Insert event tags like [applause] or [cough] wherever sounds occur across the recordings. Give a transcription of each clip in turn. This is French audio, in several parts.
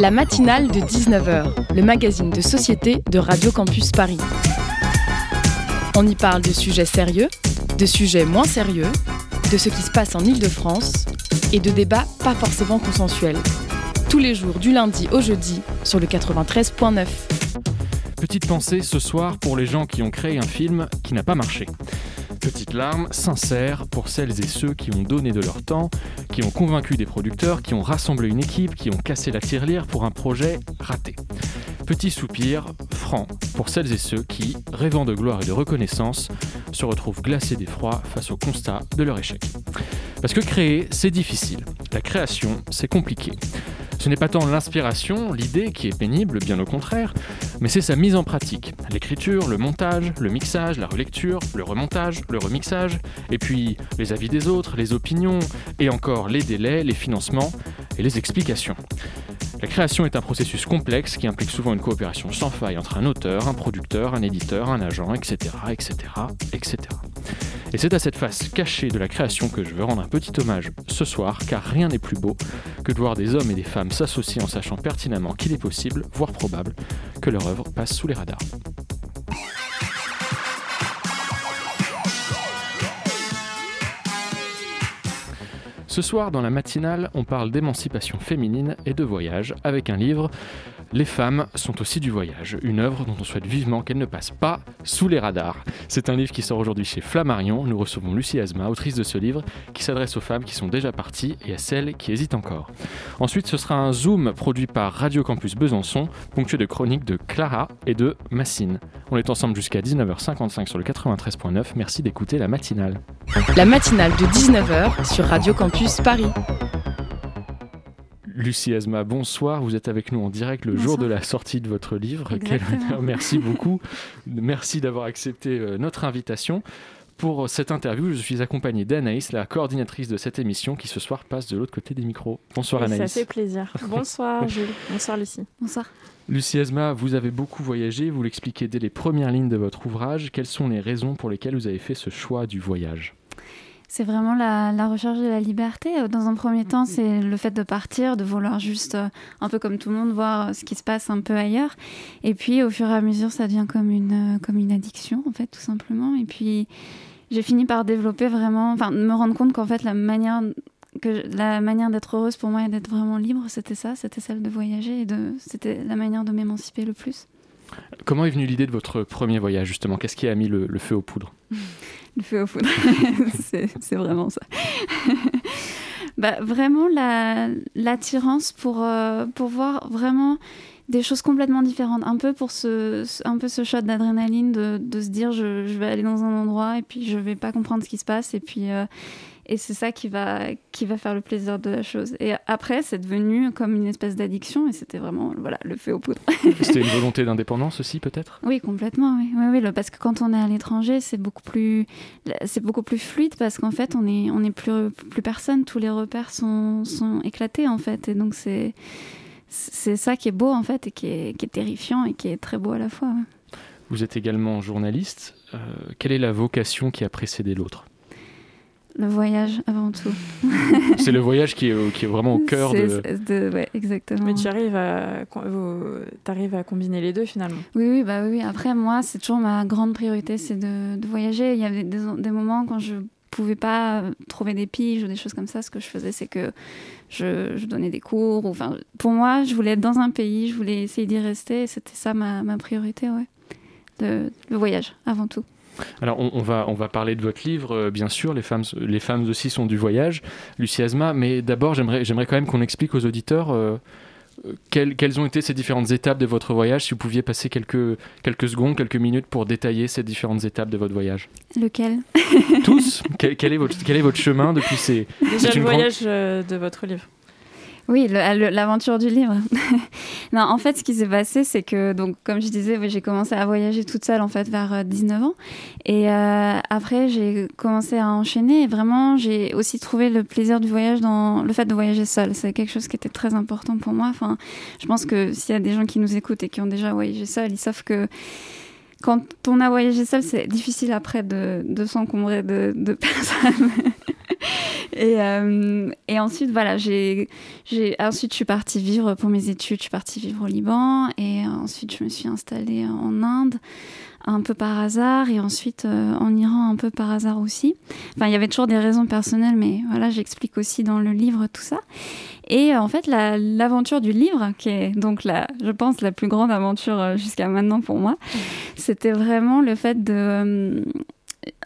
La matinale de 19h, le magazine de société de Radio Campus Paris. On y parle de sujets sérieux, de sujets moins sérieux, de ce qui se passe en Ile-de-France et de débats pas forcément consensuels. Tous les jours du lundi au jeudi sur le 93.9. Petite pensée ce soir pour les gens qui ont créé un film qui n'a pas marché. Petite larme sincère pour celles et ceux qui ont donné de leur temps, qui ont convaincu des producteurs, qui ont rassemblé une équipe, qui ont cassé la tirelire pour un projet raté. Petit soupir franc pour celles et ceux qui, rêvant de gloire et de reconnaissance, se retrouvent glacés d'effroi face au constat de leur échec. Parce que créer, c'est difficile. La création, c'est compliqué. Ce n'est pas tant l'inspiration, l'idée qui est pénible, bien au contraire, mais c'est sa mise en pratique. L'écriture, le montage, le mixage, la relecture, le remontage, le remixage, et puis les avis des autres, les opinions, et encore les délais, les financements et les explications. La création est un processus complexe qui implique souvent une coopération sans faille entre un auteur, un producteur, un éditeur, un agent, etc., etc., etc. Et c'est à cette face cachée de la création que je veux rendre un petit hommage ce soir, car rien n'est plus beau que de voir des hommes et des femmes s'associer en sachant pertinemment qu'il est possible, voire probable, que leur œuvre passe sous les radars. Ce soir, dans la matinale, on parle d'émancipation féminine et de voyage avec un livre Les femmes sont aussi du voyage, une œuvre dont on souhaite vivement qu'elle ne passe pas sous les radars. C'est un livre qui sort aujourd'hui chez Flammarion. Nous recevons Lucie Asma, autrice de ce livre, qui s'adresse aux femmes qui sont déjà parties et à celles qui hésitent encore. Ensuite, ce sera un Zoom produit par Radio Campus Besançon, ponctué de chroniques de Clara et de Massine. On est ensemble jusqu'à 19h55 sur le 93.9. Merci d'écouter la matinale. La matinale de 19h sur Radio Campus Paris. Lucie Asma, bonsoir. Vous êtes avec nous en direct le jour de la sortie de votre livre. Quel honneur. Merci beaucoup. Merci d'avoir accepté euh, notre invitation. Pour cette interview, je suis accompagné d'Anaïs, la coordinatrice de cette émission, qui ce soir passe de l'autre côté des micros. Bonsoir Anaïs. Ça fait plaisir. Bonsoir Jules. Bonsoir Lucie. Bonsoir. Lucie Asma, vous avez beaucoup voyagé, vous l'expliquez dès les premières lignes de votre ouvrage. Quelles sont les raisons pour lesquelles vous avez fait ce choix du voyage? C'est vraiment la, recherche de la liberté. Euh, dans un premier temps, c'est le fait de partir, de vouloir juste, euh, un peu comme tout le monde, voir euh, ce qui se passe un peu ailleurs. Et puis, au fur et à mesure, ça devient comme une, comme une addiction, en fait, tout simplement. Et puis, j'ai fini par développer vraiment, enfin, me rendre compte qu'en fait, la manière que la manière d'être heureuse pour moi et d'être vraiment libre, c'était ça, c'était celle de voyager et de, c'était la manière de m'émanciper le plus. Comment est venue l'idée de votre premier voyage justement? Qu'est-ce qui a mis le, feu aux poudres? [laughs] Le feu aux poudres, [laughs] c'est vraiment ça. [laughs] bah, vraiment l'attirance pour, euh, pour voir vraiment des choses complètement différentes. Un peu pour ce, un peu ce shot d'adrénaline de, de, se dire je, je, vais aller dans un endroit et puis je vais pas comprendre ce qui se passe et puis, euh, et c'est ça qui va, qui va faire le plaisir de la chose. Et après, c'est devenu comme une espèce d'addiction et c'était vraiment voilà, le feu aux poudres. [laughs] c'était une volonté d'indépendance aussi, peut-être? Oui, complètement. Oui. Oui, oui, parce que quand on est à l'étranger, c'est beaucoup plus, beaucoup plus fluide parce qu'en fait, on est, on est plus, plus personne. Tous les repères sont, sont éclatés, en fait. Et donc, c'est, c'est ça qui est beau, en fait, et qui est, qui est terrifiant et qui est très beau à la fois. Vous êtes également journaliste. Euh, quelle est la vocation qui a précédé l'autre? Le voyage avant tout. [laughs] c'est le voyage qui est, qui est vraiment au cœur de... de... Ouais, exactement. Mais tu arrives à, arrives à combiner les deux finalement. Oui, oui, bah oui. Après, moi, c'est toujours ma grande priorité, c'est de, de, voyager. Il y avait des, des, moments quand je pouvais pas trouver des piges ou des choses comme ça. Ce que je faisais, c'est que je, je, donnais des cours. Enfin, pour moi, je voulais être dans un pays, je voulais essayer d'y rester. C'était ça ma, ma priorité, ouais. De, le voyage avant tout. Alors, on, va, on va parler de votre livre, euh, bien sûr. Les femmes, les femmes aussi sont du voyage, Lucie Asma. Mais d'abord, j'aimerais, j'aimerais quand même qu'on explique aux auditeurs euh, euh, quelles, quelles, ont été ces différentes étapes de votre voyage. Si vous pouviez passer quelques, quelques secondes, quelques minutes pour détailler ces différentes étaptes de votre voyage. Lequel? Tous? Quel, est votre, quel est votre chemin depuis ces... Déjà le voyage de votre livre. Oui, l'aventure du livre. [laughs] non, en fait, ce qui s'est passé, c'est que, donc, comme je disais, j'ai commencé à voyager toute seule, en fait, vers 19 euh, ans. Et euh, après, j'ai commencé à enchaîner. Et vraiment, j'ai aussi trouvé le plaisir du voyage dans le fait de voyager seule. C'est quelque chose qui était très important pour moi. Enfin, je pense que s'il y a des gens qui nous écoutent et qui ont déjà voyagé seul, ils savent que quand on a voyagé seul, c'est difficile après de, s'encombrer de [laughs] personnes. Et, euh, et, ensuite, voilà, j'ai, ensuite, je suis partie vivre pour mes études, je suis partie vivre au Liban. Et ensuite, je me suis installée en Inde un peu par hasard et ensuite euh, en Iran un peu par hasard aussi. Enfin, il y avait toujours des raisons personnelles, mais voilà, j'explique aussi dans le livre tout ça. Et en fait, l'aventure du livre, qui est donc la, je pense, la plus grande aventure euh, jusqu'à maintenant pour moi, c'était vraiment le fait de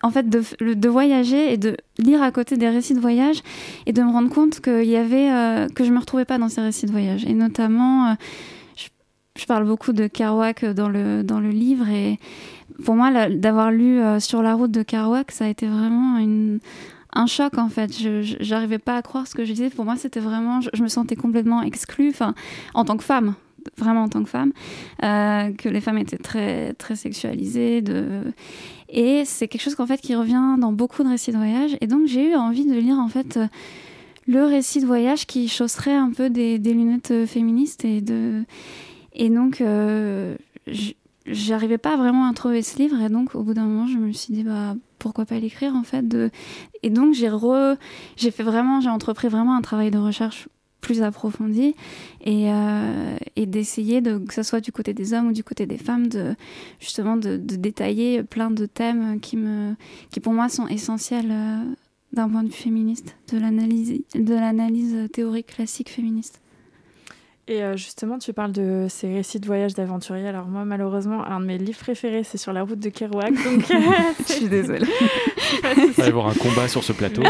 en fait de, voyager et de lire à côté des récits de voyage et de me rendre compte qu'il y avait que je me retrouvais pas dans ces récits de voyage et notamment je parle beaucoup de Kerouac dans le, dans le livre et pour moi, d'avoir lu euh, Sur la route de Kerouac, ça a été vraiment un choc en fait. Je n'arrivais pas à croire ce que je disais. Pour moi, c'était vraiment, je, me sentais complètement exclue, en tant que femme, vraiment en tant que femme, euh, que les femmes étaient très très sexualisées. Et c'est quelque chose qu'en fait qui revient dans beaucoup de récits de voyage. Et donc j'ai eu envie de lire en fait le récit de voyage qui chausserait un peu des, lunettes féministes et de et donc, euh, j'arrivais pas vraiment à trouver ce livre. Et donc, au bout d'un moment, je me suis dit, bah, pourquoi pas l'écrire, en fait. De... Et donc, j'ai re... j'ai fait vraiment, j'ai entrepris vraiment un travail de recherche plus approfondi et, euh, et d'essayer de que ce soit du côté des hommes ou du côté des femmes de justement de, détailler plein de thèmes qui me qui pour moi sont essentiels euh, d'un point de vue féministe de l'analyse de l'analyse théorique classique féministe et euh, justement, tu parles de ces récits de voyage d'aventuriers. Alors moi, malheureusement, un de mes livres préférés, c'est sur la route de Kerouac. Donc, [laughs] [laughs] je suis désolée. [laughs] Il va y avoir un combat sur ce plateau.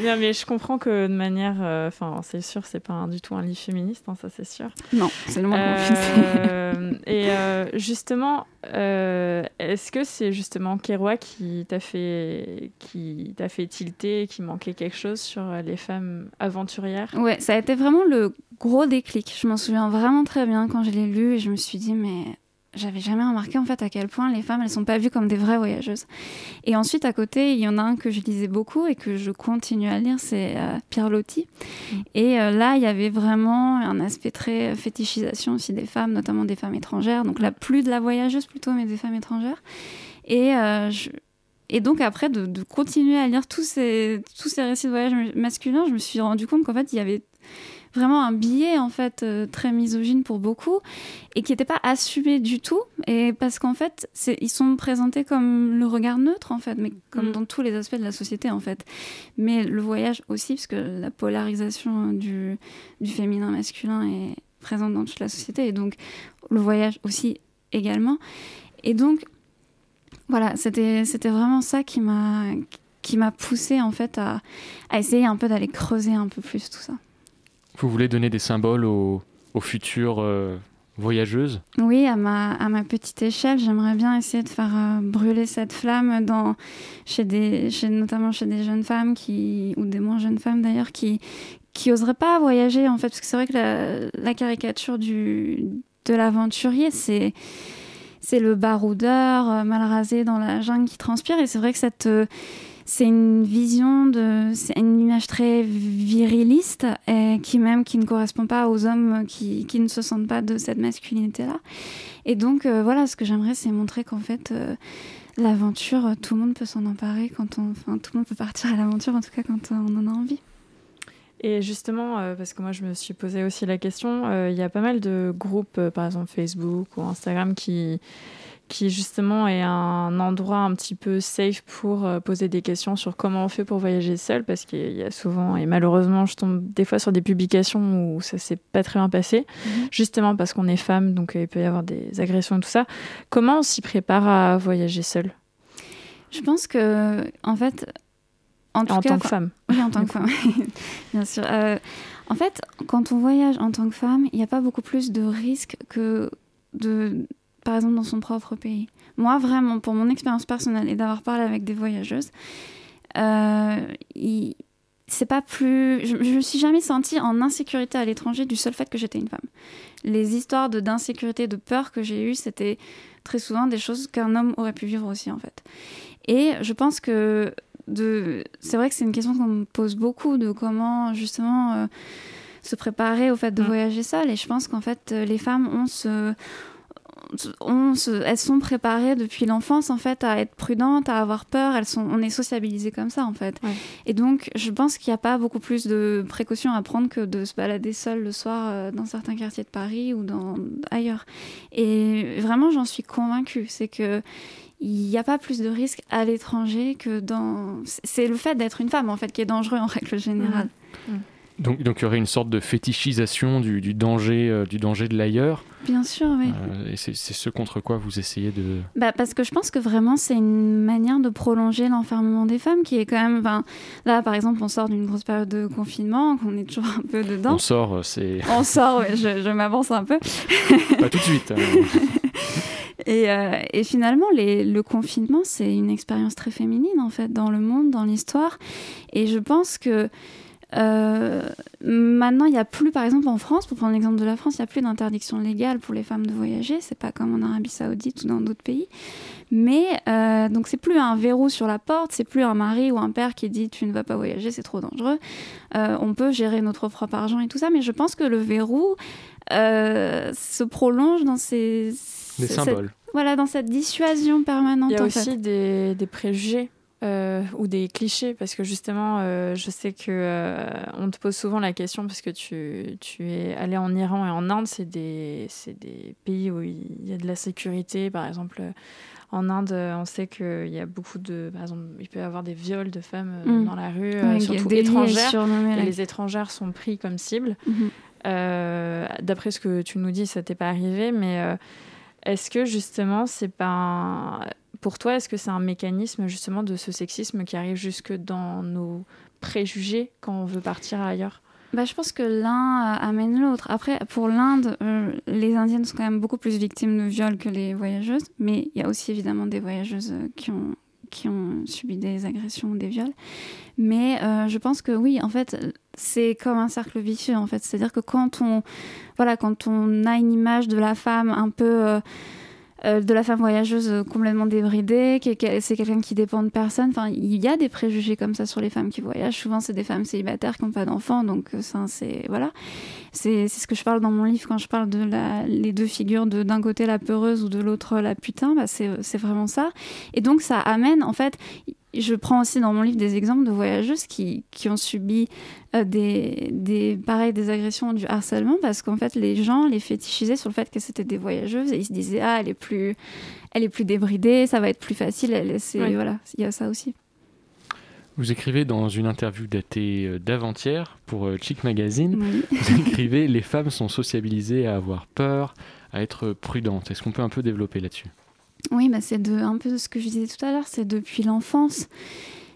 Non, mais je comprends que de manière. Euh, enfin, c'est sûr, c'est pas du tout un livre féministe, hein, ça c'est sûr. Non, c'est le moins euh, Et euh, justement, est-ce que c'est justement Kerouac qui t'a fait, qui t'a fait tilter, qui manquait quelque chose sur les femmes aventurières? Ouais, ça a été vraiment le gros déclic. Je m'en souviens vraiment très bien quand je l'ai lu et je me suis dit, mais j'avais jamais remarqué en fait à quel point les femmes elles sont pas vues comme des vraies voyageuses. Et ensuite à côté, il y en a un que je lisais beaucoup et que je continue à lire, c'est euh, Pierre Loti. Mm. Et euh, là, il y avait vraiment un aspect très fétichisation aussi des femmes, notamment des femmes étrangères. Donc là, plus de la voyageuse plutôt, mais des femmes étrangères. Et euh, Et donc après, de, de, continuer à lire tous ces, tous ces récits de voyage masculins, je me suis rendu compte qu'en fait, il y avait vraiment un billet en fait euh, très misogyne pour beaucoup et qui n'était pas assumé du tout et parce qu'en fait ils sont présentés comme le regard neutre en fait mais comme mm. dans tous les aspects de la société en fait. Mais le voyage aussi parce que la polarisation du, du féminin masculin est présente dans toute la société et donc le voyage aussi également. Et donc voilà c'était c'était vraiment ça qui m'a qui m'a poussé en fait à, à essayer un peu d'aller creuser un peu plus tout ça vous voulez donner des symboles aux, futures euh, voyageuses? Oui, à ma, petite échelle, j'aimerais bien essayer de faire euh, brûler cette flamme chez des, notamment chez des jeunes femmes ou des moins jeunes femmes d'ailleurs qui qui n'oseraient pas voyager en fait. Parce que c'est vrai que la, caricature de l'aventurier c'est c'est le baroudeur euh, mal rasé dans la jungle qui transpire. Et c'est vrai que cette c'est une vision de, c'est une image très viriliste qui même qui ne correspond pas aux hommes qui, qui ne se sentent pas de cette masculinité-là. Et donc euh, voilà, ce que j'aimerais, c'est montrer qu'en fait euh, l'aventure, tout le monde peut s'en emparer quand on, enfin tout le monde peut partir à l'aventure en tout cas quand on en a envie. Et justement, euh, parce que moi je me suis posé aussi la question, il y a pas mal de groupes, par exemple Facebook ou Instagram, qui, qui justement est un endroit un petit peu safe pour euh, poser des questions sur comment on fait pour voyager seul, parce qu'il y a souvent, et malheureusement, je tombe des fois sur des publications où ça s'est pas très bien passé, mhm. justement parce qu'on est femme, donc euh, il peut y avoir des agressions et tout ça. Comment on s'y prépare à voyager seul? Je pense que, en fait, en, tant que femme. Oui, en tant que [laughs] femme, bien sûr. Euh, en fait, quand on voyage en tant que femme, il n'y a pas beaucoup plus de risques que de par exemple dans son propre pays. Moi, vraiment, pour mon expérience personnelle et d'avoir parlé avec des voyageuses, euh, c'est pas plus. Je, je me suis jamais sentie en insécurité à l'étranger du seul fait que j'étais une femme. Les histoires de d'insécurité, de peur que j'ai eues, c'était très souvent des choses qu'un homme aurait pu vivre aussi, en fait. Et je pense que de... c'est vrai que c'est une question qu'on me pose beaucoup de comment justement euh, se préparer au fait de mm. voyager seule. Et je pense qu'en fait, les femmes ont ce elles sont préparées depuis l'enfance en fait à être prudentes, à avoir peur. Elles sont, on est sociabilisé comme ça en fait. Et donc, je pense qu'il n'y a pas beaucoup plus de précautions à prendre que de se balader seul le soir euh, dans certains quartiers de Paris ou dans ailleurs. Et vraiment, j'en suis convaincue. C'est que il n'y a pas plus de risques à l'étranger que dans. C'est le fait d'être une femme en fait qui est dangereux en règle générale. Mmh. Mmh. Donc, donc il y aurait une sorte de fétichisation du, du danger, euh, du danger de l'ailleurs. Bien sûr, oui. Euh, et c'est ce contre quoi vous essayez de... Bah, parce que je pense que vraiment c'est une manière de prolonger l'enfermement des femmes qui est quand même... Là, par exemple, on sort d'une grosse période de confinement, qu'on est toujours un peu dedans. On sort, euh, c'est... On sort, oui, je, je m'avance un peu. [laughs] Pas tout de suite. Hein. Et, et, finalement, les, le confinement, c'est une expérience très féminine, en fait, dans le monde, dans l'histoire. Et je pense que maintenant, il n'y a plus, par exemple en France, pour prendre l'exemple de la France, il n'y a plus d'interdiction légale pour les femmes de voyager. C'est pas comme en Arabie Saoudite ou dans d'autres pays. Mais euh, donc, c'est plus un verrou sur la porte, c'est plus un mari ou un père qui dit tu ne vas pas voyager, c'est trop dangereux. Euh, on peut gérer notre propre argent et tout ça, mais je pense que le verrou se prolonge dans ces. Des symboles. voilà, dans cette dissuasion permanente. Il y a aussi des, des préjugés euh, ou des clichés parce que justement euh, je sais que euh, on te pose souvent la question parce que tu, tu es allé en Iran et en Inde c'est des, des pays où il y a de la sécurité par exemple en Inde on sait qu'il y a beaucoup de par exemple il peut y avoir des viols de femmes mm. dans la rue surtout étrangères et les étrangères sont pris comme cible mm-hmm. d'après ce que tu nous dis ça t'est pas arrivé mais est-ce que justement c'est pas un pour toi, est-ce que c'est un mécanisme justement de ce sexisme qui arrive jusque dans nos préjugés quand on veut partir ailleurs? Bah, je pense que l'un euh, amène l'autre. Après, pour l'Inde, euh, les Indiennes sont quand même beaucoup plus victimes de viols que les voyageuses, mais il y a aussi évidemment des voyageuses euh, qui ont, qui ont subi des agressions ou des viols. Mais je pense que oui, en fait, c'est comme un cercle vicieux, en fait. C'est-à-dire que quand on, voilà, quand on a une image de la femme un peu euh, de la femme voyageuse euh, complètement débridée, c'est quelqu'un qui dépend de personne. Enfin, il y a des préjugés comme ça sur les femmes qui voyagent. Souvent, c'est des femmes célibataires qui n'ont pas d'enfants, donc euh, ça, c'est voilà. C'est ce que je parle dans mon livre quand je parle de les deux figures de d'un côté la peureuse ou de l'autre la putain. Bah, c'est vraiment ça. Et donc, ça amène en fait je prends aussi dans mon livre des exemples de voyageuses qui, qui ont subi euh, des, des, pareil, des agressions, du harcèlement, parce qu'en fait, les gens les fétichisaient sur le fait que c'était des voyageuses et ils se disaient, ah, elle est plus, elle est plus débridée, ça va être plus facile. Elle, Voilà, il y a ça aussi. Vous écrivez dans une interview datée euh, d'avant-hier pour euh, Chic Magazine, vous écrivez Les femmes sont sociabilisées à avoir peur, à être prudentes. Est-ce qu'on peut un peu développer là-dessus? Oui, bah c'est un peu ce que je disais tout à l'heure, c'est depuis l'enfance.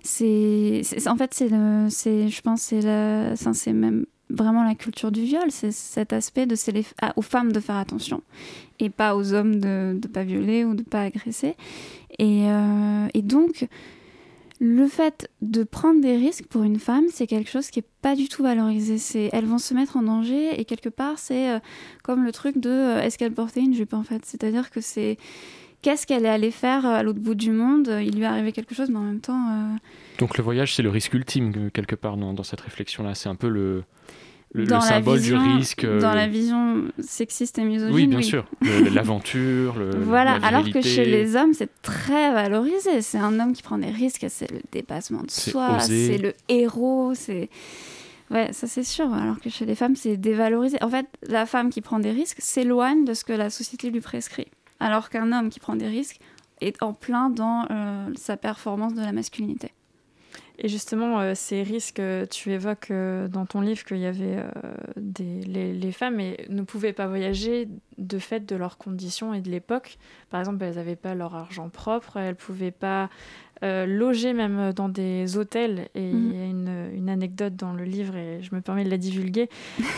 C'est, en fait, c'est, je pense, c'est, c'est même vraiment la culture du viol, c'est cet aspect de c'est aux femmes de faire attention et pas aux hommes de ne pas violer ou de pas agresser. Et, euh, et, donc, le fait de prendre des risques pour une femme, c'est quelque chose qui est pas du tout valorisé. Elles vont se mettre en danger et quelque part, c'est euh, comme le truc de euh, est-ce qu'elle portait une jupe en fait? C'est-à-dire que c'est qu'est-ce qu'elle est allée faire euh, à l'autre bout du monde? Il lui est arrivé quelque chose, mais en même temps. Euh, Donc le voyage, c'est le risque ultime, euh, quelque part, dans, dans cette réflexion-là. C'est un peu le. Le, symbole du risque. Dans la vision sexiste et misogyne. Oui, bien sûr. L'aventure, le. Voilà, alors que chez les hommes, c'est très valorisé. C'est un homme qui prend des risques, c'est le dépassement de soi, c'est le héros, c'est. Ouais, ça c'est sûr. Alors que chez les femmes, c'est dévalorisé. En fait, la femme qui prend des risques s'éloigne de ce que la société lui prescrit alors qu'un homme qui prend des risques est en plein dans euh, sa performance de la masculinité. Et justement, euh, ces risques, euh, tu évoques dans ton livre qu'il y avait des, les, femmes ne pouvaient pas voyager de fait de leurs conditions et de l'époque. Par exemple, elles n'avaient pas leur argent propre, elles ne pouvaient pas loger même dans des hôtels. Et il y a mhm. une, anecdote dans le livre, et je me permets de la divulguer,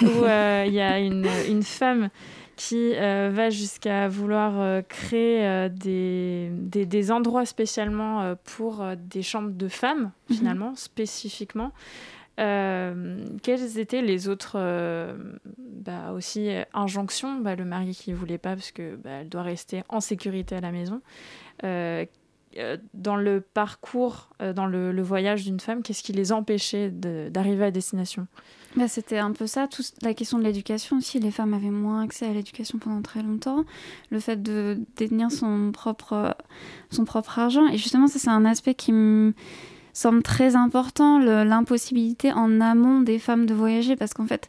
où il y a une, une femme qui euh, va jusqu'à vouloir euh, créer euh, des, des, endroits spécialement pour des chambres de femmes, mhm. finalement, spécifiquement. quelles étaient les autres bah, aussi injonctions? Bah, Le mari qui ne voulait pas parce qu'elle bah, elle doit rester en sécurité à la maison. euh, dans le parcours, euh, dans le, voyage d'une femme, qu'est-ce qui les empêchait d'arriver à destination? Bah, C'était un peu ça, tout, la question de l'éducation aussi. Les femmes avaient moins accès à l'éducation pendant très longtemps. Le fait de détenir son propre, son propre argent. Et justement, ça, c'est un aspect qui me semble très important, l'impossibilité en amont des femmes de voyager. Parce qu'en fait,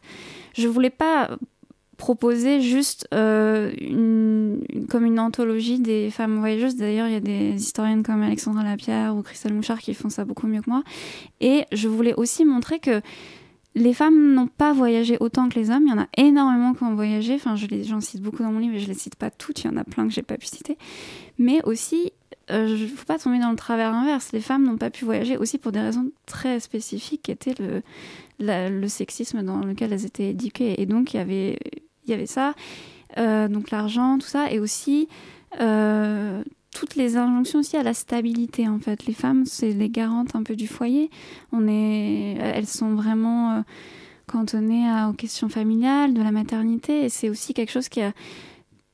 je voulais pas proposer juste euh, comme une anthologie des femmes voyageuses. D'ailleurs, il y a des historiennes comme Alexandra Lapierre ou Christelle Mouchard qui font ça beaucoup mieux que moi. Et je voulais aussi montrer que les femmes n'ont pas voyagé autant que les hommes. Il y en a énormément qui ont voyagé. Enfin, je j'en cite beaucoup dans mon livre, mais je les cite pas toutes. Il y en a plein que j'ai pas pu citer. Mais aussi, il euh, ne faut pas tomber dans le travers inverse. Les femmes n'ont pas pu voyager aussi pour des raisons très spécifiques, qui étaient le, le sexisme dans lequel elles étaient éduquées. Et donc, il y avait, il y avait ça, euh, donc l'argent, tout ça, et aussi euh, toutes les injonctions aussi à la stabilité, en fait. Les femmes, c'est les garantes un peu du foyer. On est, elles sont vraiment euh, cantonnées aux questions familiales, de la maternité, et c'est aussi quelque chose qui a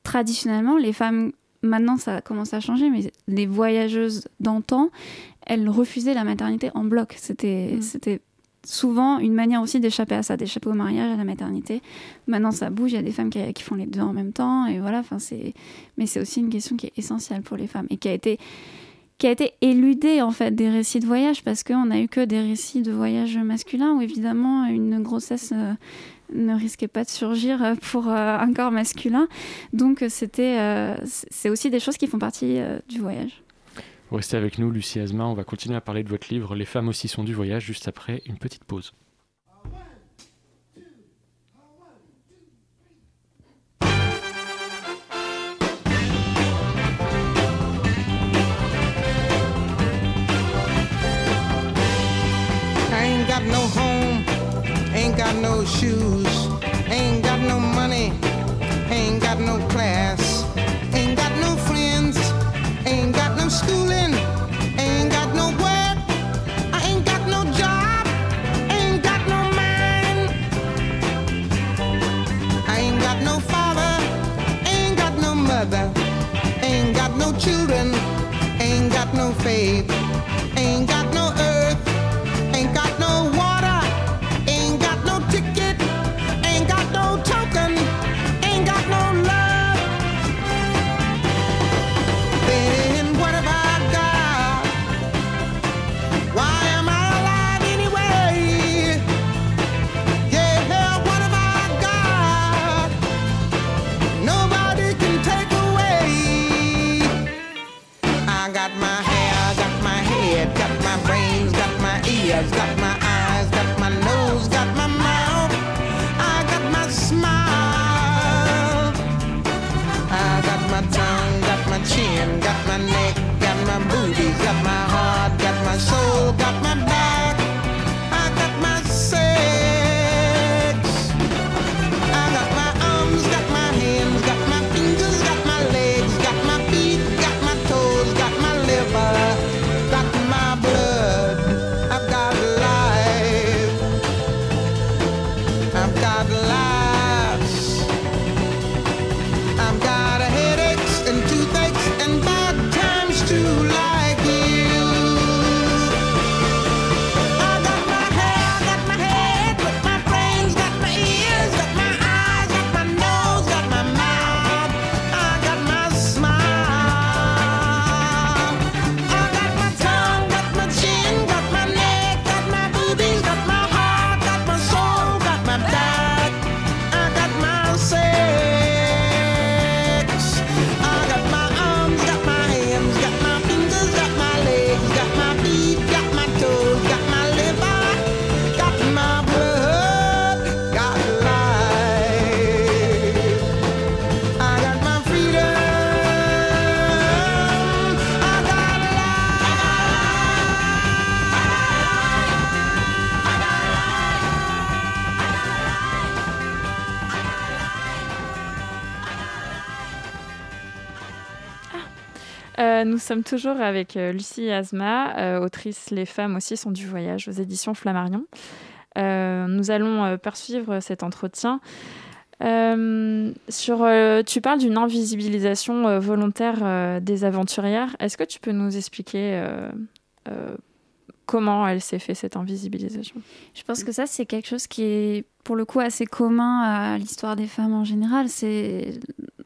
traditionnellement, les femmes maintenant ça commence à changer, mais les voyageuses d'antan, elles refusaient la maternité en bloc. C'était, mm. c'était souvent une manière aussi d'échapper à ça, d'échapper au mariage, à la maternité. Maintenant, ça bouge, il y a des femmes qui, font les deux en même temps, et voilà. Enfin, c'est, mais c'est aussi une question qui est essentielle pour les femmes et qui a été qui a été éludée en fait des récits de voyage parce qu'on n'a eu que des récits de voyage masculins où évidemment une grossesse euh, ne risquait pas de surgir pour euh, un corps masculin. Donc c'était, euh, c'est aussi des choses qui font partie du voyage. Restez avec nous, Lucie Asma. On va continuer à parler de votre livre Les femmes aussi sont du voyage juste après une petite pause. Sommes toujours avec euh, Lucie Asma, euh, autrice Les femmes aussi sont du voyage aux éditions Flammarion. Euh, nous allons poursuivre cet entretien sur, tu parles d'une invisibilisation volontaire des aventurières. Est-ce que tu peux nous expliquer comment elle s'est fait cette invisibilisation Je pense que ça, c'est quelque chose qui est pour le coup assez commun à l'histoire des femmes en général. C'est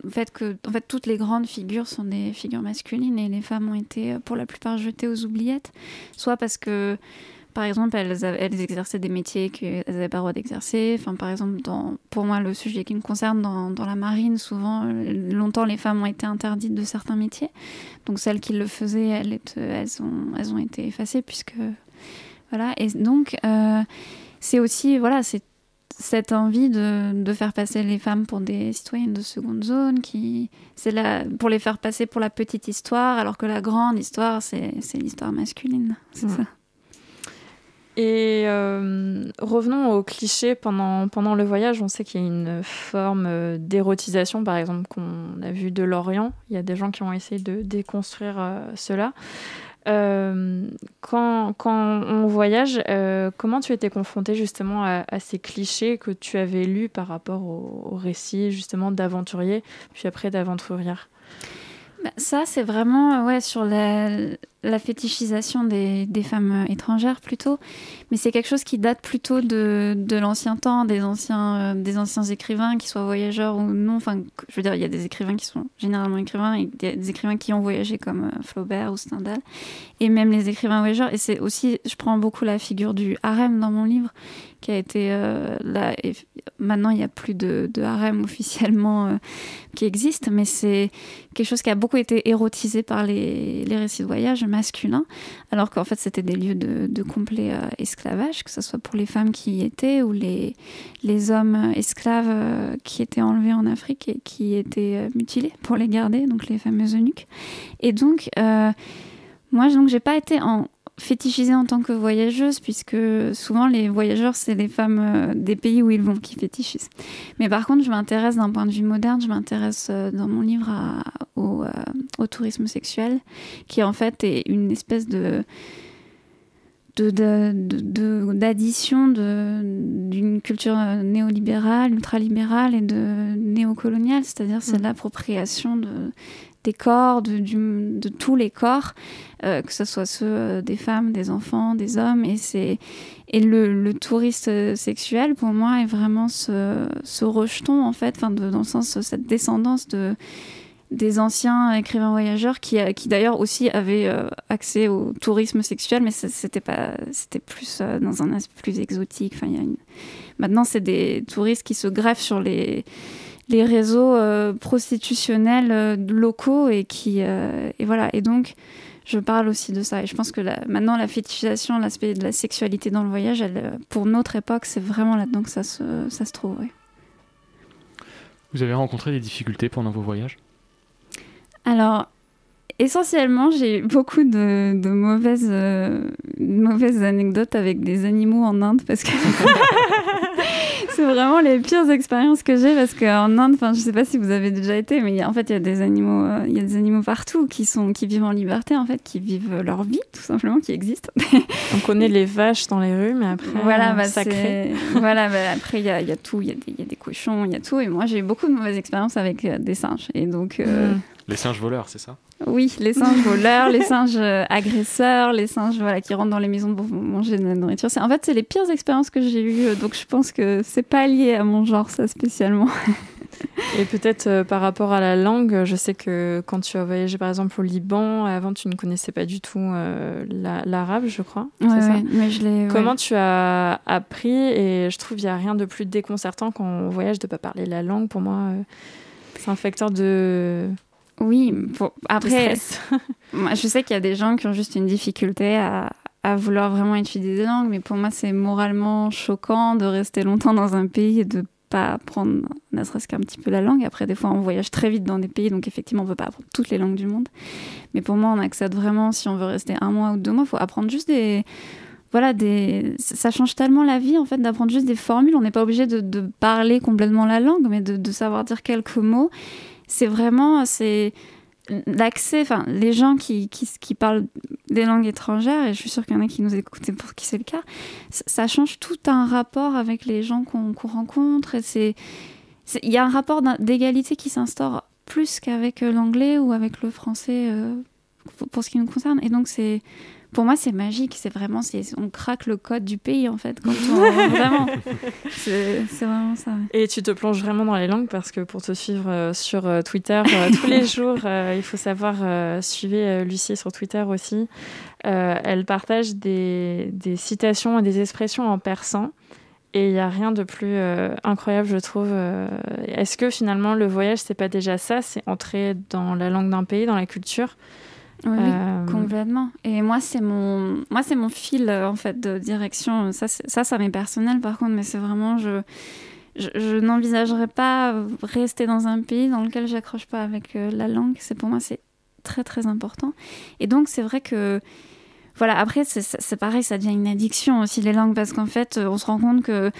le fait que en fait, toutes les grandes figures sont des figures masculines et les femmes ont été pour la plupart jetées aux oubliettes. Soit parce que par exemple, elles, elles exerçaient des métiers qu'elles n'avaient pas le droit d'exercer. Enfin, par exemple, dans, pour moi, le sujet qui me concerne, dans, dans, la marine, souvent, longtemps, les femmes ont été interdites de certains métiers. Donc, celles qui le faisaient, elles, elles, ont, elles ont été effacées, puisque. Voilà. Et donc, euh, c'est aussi, voilà, c'est cette envie de, de, faire passer les femmes pour des citoyennes de seconde zone, qui c'est là pour les faire passer pour la petite histoire, alors que la grande histoire, c'est l'histoire masculine. C'est ça. Et euh, revenons au cliché pendant, pendant le voyage. On sait qu'il y a une forme euh, d'érotisation, par exemple, qu'on a vu de l'Orient. Il y a des gens qui ont essayé de déconstruire euh, cela. quand, quand, on voyage, comment tu étais confrontée justement à, ces clichés que tu avais lus par rapport au, au récit justement d'aventurier, puis après d'aventurière? bah, Ça, c'est vraiment ouais, sur la, la fétichisation des, femmes étrangères plutôt, mais c'est quelque chose qui date plutôt de, l'ancien temps, des anciens, euh, des anciens écrivains, qui soient voyageurs ou non. Enfin, je veux dire, il y a des écrivains qui sont généralement écrivains et des, des écrivains qui ont voyagé comme euh, Flaubert ou Stendhal, et même les écrivains voyageurs. Et c'est aussi, je prends beaucoup la figure du harem dans mon livre, qui a été euh, là. Maintenant, il n'y a plus de, de harem officiellement qui existe, mais c'est quelque chose qui a beaucoup été érotisé par les, récits de voyage masculin, alors qu'en fait c'était des lieux de, complet euh, esclavage, que ce soit pour les femmes qui y étaient ou les, hommes esclaves euh, qui étaient enlevés en Afrique et qui étaient euh, mutilés pour les garder, donc les fameux eunuques. Et donc, moi, donc, j'ai pas été en, fétichisée en tant que voyageuse, puisque souvent les voyageurs, c'est les femmes euh, des pays où ils vont qui fétichisent. Mais par contre, je m'intéresse d'un point de vue moderne, je m'intéresse euh, dans mon livre au, euh, au, tourisme sexuel, qui en fait est une espèce de d'addition d'une culture néolibérale, ultralibérale et de néocoloniale, c'est-à-dire c'est mm. l'appropriation de, des corps, de, tous les corps, euh, que ce soit ceux euh, des femmes, des enfants, des hommes. Et, c'est, et le, touriste sexuel, pour moi, est vraiment ce, ce rejeton, en fait, de, dans le sens, cette descendance de, des anciens écrivains voyageurs qui, euh, qui d'ailleurs aussi avaient accès au tourisme sexuel, mais c'était, pas, c'était plus dans un aspect plus exotique. Enfin. Maintenant, c'est des touristes qui se greffent sur les les réseaux euh, prostitutionnels euh, locaux et qui euh, et voilà. Et donc je parle aussi de ça. Et je pense que maintenant la fétichisation l'aspect de la sexualité dans le voyage elle, pour notre époque c'est vraiment là-dedans que ça se, ça se trouve vous avez rencontré des difficultés pendant vos voyages? Alors essentiellement, j'ai eu beaucoup de, de mauvaises, mauvaises anecdotes avec des animaux en Inde parce que [laughs] c'est vraiment les pires expériences que j'ai parce qu'en Inde, enfin, je sais pas si vous avez déjà été, mais en fait, il y a des animaux, euh, il y a des animaux partout qui sont, qui vivent en liberté, en fait, qui vivent leur vie, tout simplement, qui existent. [laughs] On connaît les vaches dans les rues, mais après, voilà, bah, sacré. voilà, bah, après, il y a, y a, tout, il y, y, a des cochons, il y a tout, et moi, j'ai eu beaucoup de mauvaises expériences avec euh, des singes, et donc. Euh, mm. Les singes voleurs, c'est ça Oui, les singes [laughs] voleurs, les singes euh, agresseurs, les singes voilà, qui rentrent dans les maisons pour manger de la nourriture. En fait, c'est les pires expériences que j'ai eues, euh, donc je pense que c'est pas lié à mon genre, ça spécialement. [laughs] Et peut-être euh, par rapport à la langue, je sais que quand tu as voyagé par exemple au Liban, avant tu ne connaissais pas du tout l'arabe, je crois. Ouais, ça mais je Comment tu as appris Et je trouve qu'il n'y a rien de plus déconcertant quand on voyage de ne pas parler la langue. Pour moi, c'est un facteur de oui, après, [laughs] moi, je sais qu'il y a des gens qui ont juste une difficulté à, à vouloir vraiment étudier des langues, mais pour moi, c'est moralement choquant de rester longtemps dans un pays et de pas apprendre, ne serait-ce qu'un petit peu la langue. Après, des fois, on voyage très vite dans des pays, donc effectivement, on ne peut pas apprendre toutes les langues du monde. Mais pour moi, on accède vraiment, si on veut rester un mois ou deux mois, il faut apprendre juste des. Voilà, des... ça change tellement la vie, en fait, d'apprendre juste des formules. On n'est pas obligé de, de, parler complètement la langue, mais de, de savoir dire quelques mots c'est vraiment c'est l'accès, enfin, les gens qui, qui, parlent des langues étrangères, et je suis sûre qu'il y en a qui nous écoutent pour qui c'est le cas, ça change tout un rapport avec les gens qu'on rencontre, et il y a un rapport d'égalité qui s'instaure plus qu'avec l'anglais ou avec le français pour ce qui nous concerne. Et donc, c'est pour moi, c'est magique. C'est vraiment, on craque le code du pays en fait. Quand on, vraiment, [laughs] c'est vraiment ça. Et tu te plonges vraiment dans les langues parce que pour te suivre euh, sur euh, Twitter euh, [laughs] tous les jours, il faut savoir suivre Lucie sur Twitter aussi. elle partage des, des, citations et des expressions en persan. Et il n'y a rien de plus incroyable, je trouve. Est-ce que finalement le voyage, c'est pas déjà ça? C'est entrer dans la langue d'un pays, dans la culture? Oui, euh, complètement. Et moi, c'est mon, moi, c'est mon fil euh, en fait de direction. Ça, ça, ça m'est personnel par contre, mais c'est vraiment je, je, n'envisagerais pas rester dans un pays dans lequel j'accroche pas avec euh, la langue. C'est pour moi, c'est très très important. Et donc, c'est vrai que voilà. Après, c'est pareil, ça devient une addiction aussi les langues parce qu'en fait, on se rend compte que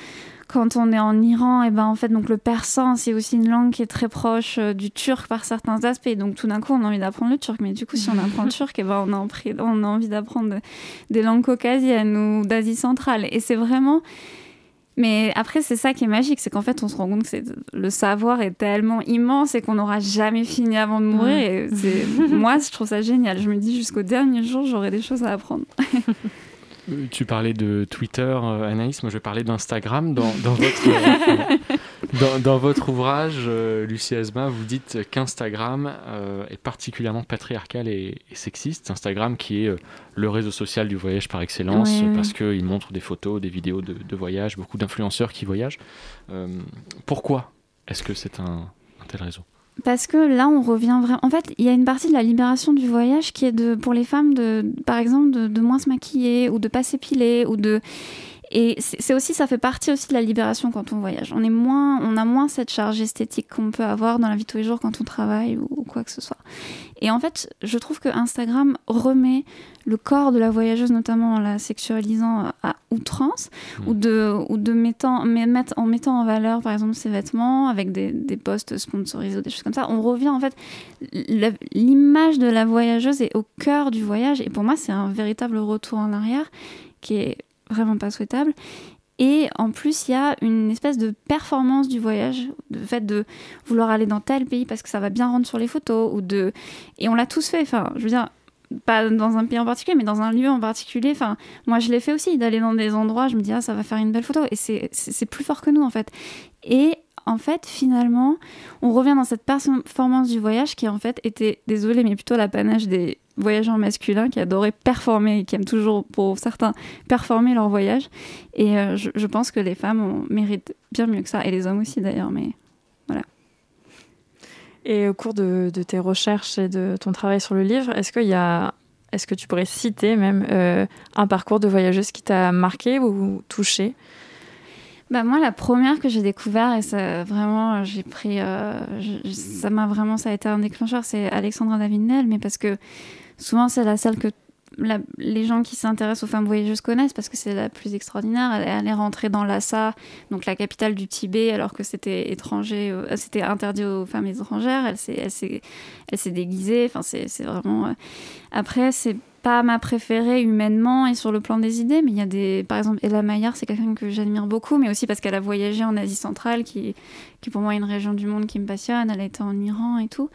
quand on est en Iran, et eh ben en fait donc le persan c'est aussi une langue qui est très proche euh, du turc par certains aspects. Donc tout d'un coup on a envie d'apprendre le turc, mais du coup si on apprend le [laughs] turc, et eh ben on a, on a envie d'apprendre des langues caucasiennes ou d'Asie centrale. Et c'est vraiment mais après, c'est ça qui est magique, c'est qu'en fait, on se rend compte que le savoir est tellement immense et qu'on n'aura jamais fini avant de mourir. Et moi, je trouve ça génial. Je me dis, jusqu'au dernier jour, j'aurai des choses à apprendre. [laughs] Tu parlais de Twitter, euh, Anaïs. Moi, je vais parler d'Instagram. Dans, dans, votre, [laughs] dans, votre ouvrage, euh, Lucie Asma, vous dites qu'Instagram euh, est particulièrement patriarcal et, sexiste. Instagram, qui est le réseau social du voyage par excellence, parce qu'il montre des photos, des vidéos de, de voyage, beaucoup d'influenceurs qui voyagent. pourquoi est-ce que c'est un tel réseau? Parce que là, on revient vraiment. En fait, il y a une partie de la libération du voyage qui est de, pour les femmes, de, par exemple, de, moins se maquiller ou de pas s'épiler ou de. Et c'est aussi, ça fait partie aussi de la libération quand on voyage. On est moins, on a moins cette charge esthétique qu'on peut avoir dans la vie de tous les jours quand on travaille ou, quoi que ce soit. Et en fait, je trouve que Instagram remet le corps de la voyageuse, notamment en la sexualisant à outrance, ou mmh. de, ou de mettant, mettre, en mettant en valeur, par exemple, ses vêtements avec des, des posts sponsorisés ou des choses comme ça. On revient, en fait, l'image de la voyageuse est au cœur du voyage. Et pour moi, c'est un véritable retour en arrière qui est vraiment pas souhaitable. Et en plus, il y a une espèce de performance du voyage, le fait de vouloir aller dans tel pays parce que ça va bien rendre sur les photos, ou de... Et on l'a tous fait, enfin, je veux dire, pas dans un pays en particulier, mais dans un lieu en particulier. Enfin, moi, je l'ai fait aussi, d'aller dans des endroits, je me dis, ah, ça va faire une belle photo. Et c'est plus fort que nous, en fait. Et en fait, finalement, on revient dans cette performance du voyage qui, en fait, était, désolé, mais plutôt l'apanage des voyageurs masculins qui adoraient performer qui aiment toujours, pour certains, performer leur voyage. Et euh, je, pense que les femmes méritent bien mieux que ça, et les hommes aussi d'ailleurs, mais voilà. Et au cours de, tes recherches et de ton travail sur le livre, est-ce qu'il y a est-ce que tu pourrais citer même euh, un parcours de voyageuse qui t'a marqué ou touché? Bah moi, la première que j'ai découvert, et ça, vraiment, j'ai pris. Euh, ça m'a vraiment. Ça a été un déclencheur, c'est Alexandra Davinel, mais parce que souvent, c'est la celle que les gens qui s'intéressent aux femmes voyageuses connaissent parce que c'est la plus extraordinaire. Elle, est rentrée dans Lhasa, donc la capitale du Tibet, alors que c'était étranger, euh, c'était interdit aux femmes étrangères. Elle s'est, elle s'est, déguisée. Enfin, c'est, vraiment. Euh, après, c'est pas ma préférée humainement et sur le plan des idées, mais il y a des. Par exemple, Ella Maillard, c'est quelqu'un que j'admire beaucoup, mais aussi parce qu'elle a voyagé en Asie centrale, qui, qui pour moi est une région du monde qui me passionne. Elle a été en Iran et tout.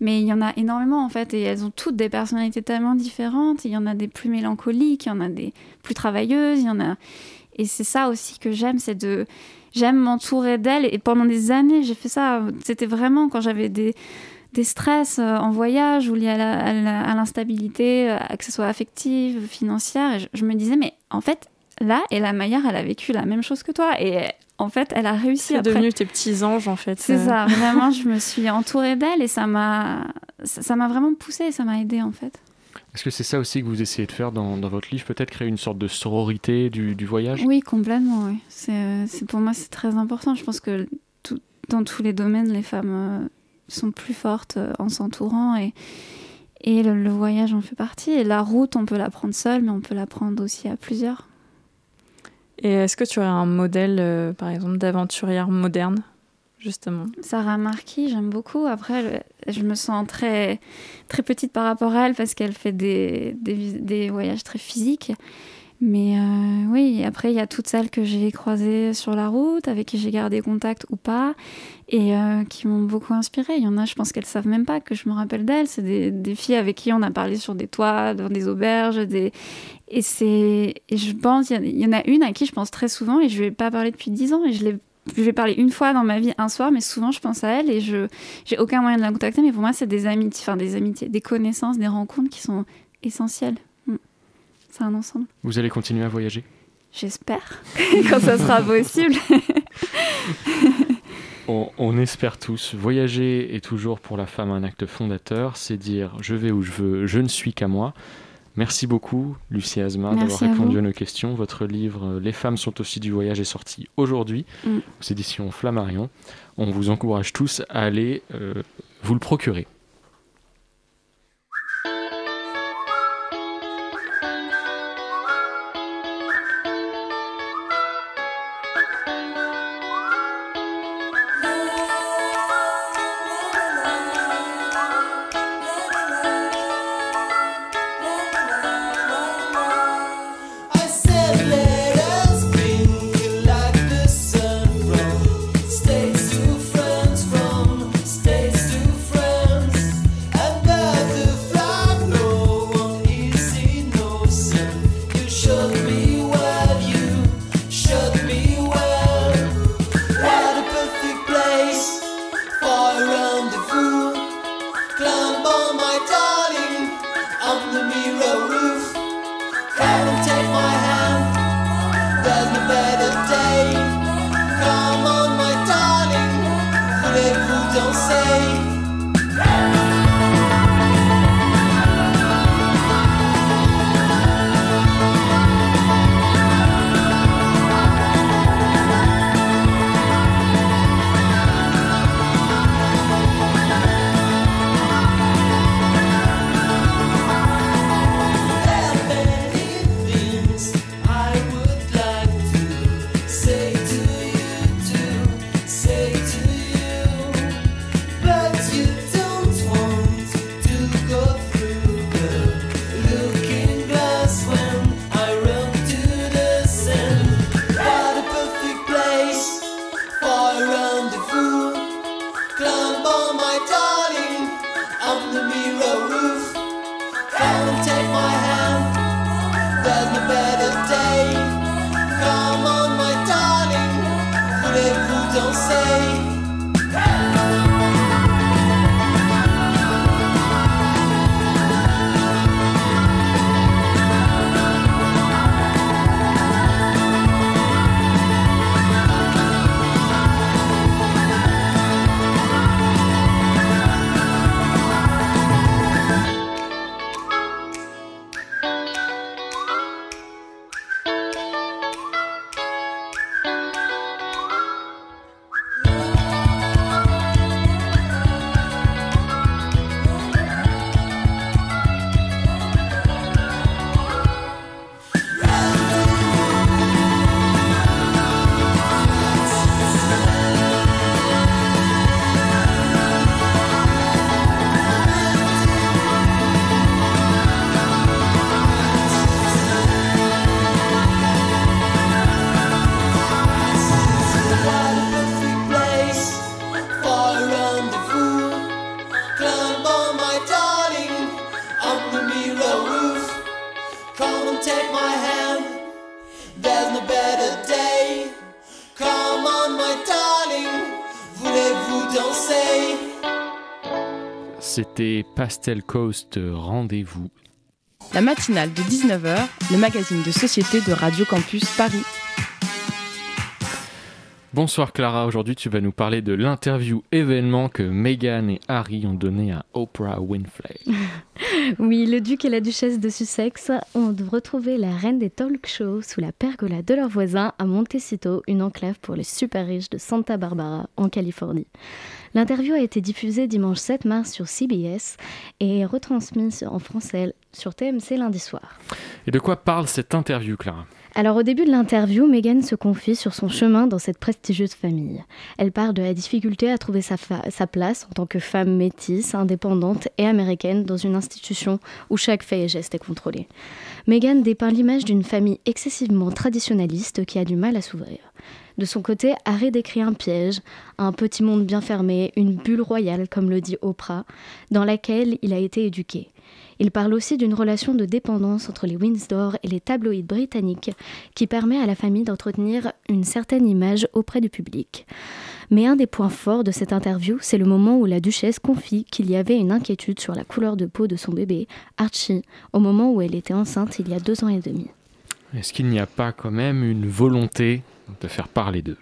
Mais il y en a énormément en fait, et elles ont toutes des personnalités tellement différentes. Il y en a des plus mélancoliques, il y en a des plus travailleuses, il y en a. Et c'est ça aussi que j'aime, c'est de. J'aime m'entourer d'elles. Et pendant des années, j'ai fait ça. C'était vraiment quand j'avais des des stress euh, en voyage ou liés à l'instabilité, euh, que ce soit affective, financière. Et je, me disais, mais en fait, là, Ella Maillard, elle a vécu la même chose que toi. Et en fait, elle a réussi. C'est devenu tes petits anges, en fait. C'est euh. ça, vraiment, je me [laughs] suis entourée d'elle et ça m'a ça m'a vraiment poussée et ça m'a aidée, en fait. Est-ce que c'est ça aussi que vous essayez de faire dans, dans votre livre, peut-être créer une sorte de sororité du, du voyage? Oui, complètement, oui. C'est pour moi, c'est très important. Je pense que tout, dans tous les domaines, les femmes sont plus fortes euh, en s'entourant et, et le, voyage en fait partie. Et la route, on peut la prendre seule, mais on peut la prendre aussi à plusieurs. Et est-ce que tu aurais un modèle, euh, par exemple, d'aventurière moderne, justement? Sarah Marquis, j'aime beaucoup. Après, je me sens très, très petite par rapport à elle parce qu'elle fait des, des, des, voyages très physiques. Mais euh, oui, après, il y a toutes celles que j'ai croisées sur la route, avec qui j'ai gardé contact ou pas, et euh, qui m'ont beaucoup inspiré. Il y en a, je pense qu'elles savent même pas que je me rappelle d'elles. C'est des, filles avec qui on a parlé sur des toits, dans des auberges. Et, c'est, je pense, il y, en a une à qui je pense très souvent, et je lui ai pas parlé depuis dix ans, et je je vais parler une fois dans ma vie un soir, mais souvent je pense à elle et je j'ai aucun moyen de la contacter. Mais pour moi, c'est des amitiés, enfin des amitiés, des connaissances, des rencontres qui sont essentielles. C'est un ensemble. Vous allez continuer à voyager? J'espère, [laughs] quand ça sera possible. [laughs] on, espère tous. Voyager est toujours pour la femme un acte fondateur. C'est dire je vais où je veux, je ne suis qu'à moi. Merci beaucoup, Lucie Asma, d'avoir répondu à, nos questions. Votre livre Les femmes sont aussi du voyage est sorti aujourd'hui mm. aux éditions Flammarion. On vous encourage tous à aller euh, vous le procurer. C'était Pastel Coast Rendez-vous. La matinale de 19h, le magazine de société de Radio Campus Paris. Bonsoir Clara, aujourd'hui tu vas nous parler de l'interview événement que Meghan et Harry ont donné à Oprah Winfrey. [laughs] oui, le duc et la duchesse de Sussex ont retrouvé la reine des talk shows sous la pergola de leurs voisins à Montecito, une enclave pour les super riches de Santa Barbara en Californie. L'interview a été diffusée dimanche 7 mars sur CBS et retransmise en français sur TMC lundi soir. Et de quoi parle cette interview, Clara? Alors au début de l'interview, Meghan se confie sur son chemin dans cette prestigieuse famille. Elle parle de la difficulté à trouver sa, place en tant que femme métisse, indépendante et américaine dans une institution où chaque fait et geste est contrôlé. Meghan dépeint l'image d'une famille excessivement traditionnaliste qui a du mal à s'ouvrir. De son côté, Harry décrit un piège, un petit monde bien fermé, une bulle royale, comme le dit Oprah, dans laquelle il a été éduqué. Il parle aussi d'une relation de dépendance entre les Windsor et les tabloïds britanniques qui permet à la famille d'entretenir une certaine image auprès du public. Mais un des points forts de cette interview, c'est le moment où la duchesse confie qu'il y avait une inquiétude sur la couleur de peau de son bébé, Archie, au moment où elle était enceinte il y a deux ans et demi. Est-ce qu'il n'y a pas quand même une volonté de faire parler d'eux?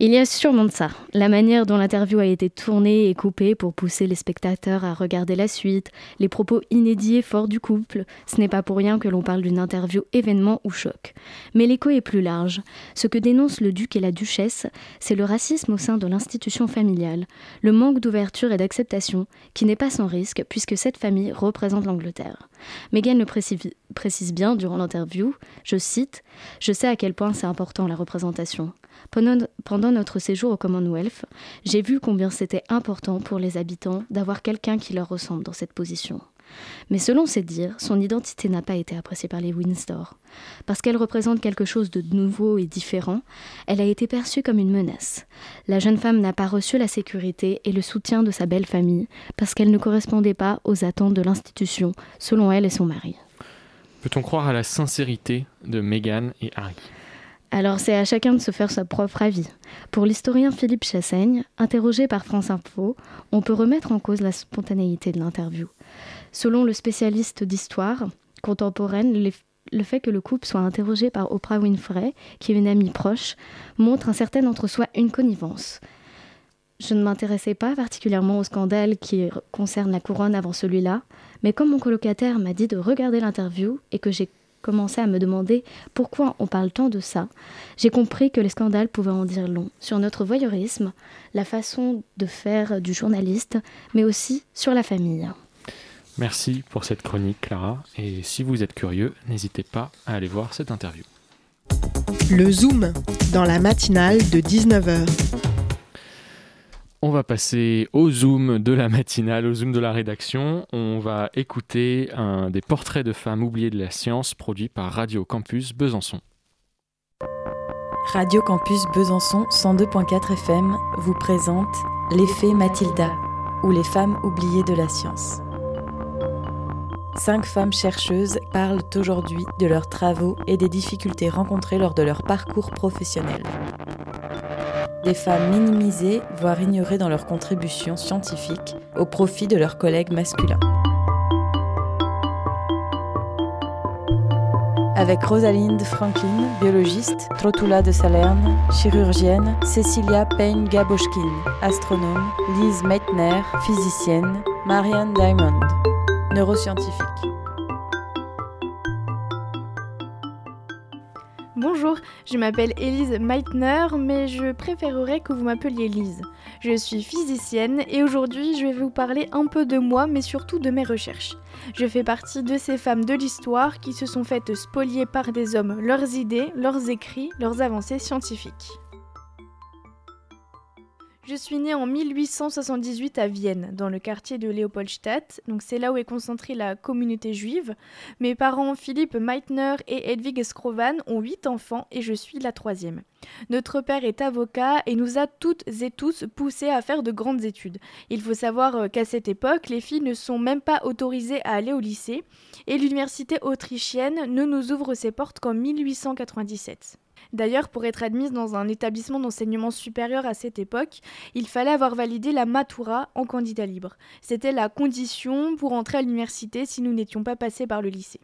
Il y a sûrement de ça. La manière dont l'interview a été tournée et coupée pour pousser les spectateurs à regarder la suite, les propos inédits et forts du couple, ce n'est pas pour rien que l'on parle d'une interview événement ou choc. Mais l'écho est plus large. Ce que dénoncent le duc et la duchesse, c'est le racisme au sein de l'institution familiale, le manque d'ouverture et d'acceptation, qui n'est pas sans risque puisque cette famille représente l'Angleterre. Meghan le précise bien durant l'interview, je cite, Je sais à quel point c'est important la représentation. Pendant, notre séjour au Commonwealth, j'ai vu combien c'était important pour les habitants d'avoir quelqu'un qui leur ressemble dans cette position. Mais selon ses dires, son identité n'a pas été appréciée par les Windsor. Parce qu'elle représente quelque chose de nouveau et différent, elle a été perçue comme une menace. La jeune femme n'a pas reçu la sécurité et le soutien de sa belle famille parce qu'elle ne correspondait pas aux attentes de l'institution, selon elle et son mari. Peut-on croire à la sincérité de Meghan et Harry? Alors c'est à chacun de se faire sa propre avis. Pour l'historien Philippe Chassaigne, interrogé par France Info, on peut remettre en cause la spontanéité de l'interview. Selon le spécialiste d'histoire contemporaine, le fait que le couple soit interrogé par Oprah Winfrey, qui est une amie proche, montre un certain entre-soi une connivence. Je ne m'intéressais pas particulièrement au scandale qui concerne la couronne avant celui-là, mais comme mon colocataire m'a dit de regarder l'interview et que j'ai commencé à me demander pourquoi on parle tant de ça, j'ai compris que les scandales pouvaient en dire long sur notre voyeurisme, la façon de faire du journaliste, mais aussi sur la famille. Merci pour cette chronique, Clara. Et si vous êtes curieux, n'hésitez pas à aller voir cette interview. Le Zoom, dans la matinale de 19h. On va passer au zoom de la matinale, au zoom de la rédaction. On va écouter un des portraits de femmes oubliées de la science produit par Radio Campus Besançon. Radio Campus Besançon 102.4 FM vous présente L'effet Mathilda ou les femmes oubliées de la science. Cinq femmes chercheuses parlent aujourd'hui de leurs travaux et des difficultés rencontrées lors de leur parcours professionnel des femmes minimisées, voire ignorées dans leurs contributions scientifiques au profit de leurs collègues masculins. Avec Rosalind Franklin, biologiste, Trotula de Salerne, chirurgienne, Cecilia Payne-Gaboschkin, astronome, Lise Meitner, physicienne, Marianne Diamond, Bonjour, je m'appelle Elise Meitner, mais je préférerais que vous m'appeliez Lise. Je suis physicienne et aujourd'hui je vais vous parler un peu de moi, mais surtout de mes recherches. Je fais partie de ces femmes de l'histoire qui se sont faites spolier par des hommes leurs idées, leurs écrits, leurs avancées scientifiques. Je suis née en 1878 à Vienne, dans le quartier de Leopoldstadt, donc c'est là où est concentrée la communauté juive. Mes parents Philippe Meitner et Hedwig Skrovan ont huit enfants et je suis la troisième. Notre père est avocat et nous a toutes et tous poussés à faire de grandes études. Il faut savoir euh, qu'à cette époque, les filles ne sont même pas autorisées à aller au lycée et l'université autrichienne ne nous ouvre ses portes qu'en 1897. D'ailleurs, pour être admise dans un établissement d'enseignement supérieur à cette époque, il fallait avoir validé la Matura en candidat libre. C'était la condition pour entrer à l'université si nous n'étions pas passés par le lycée.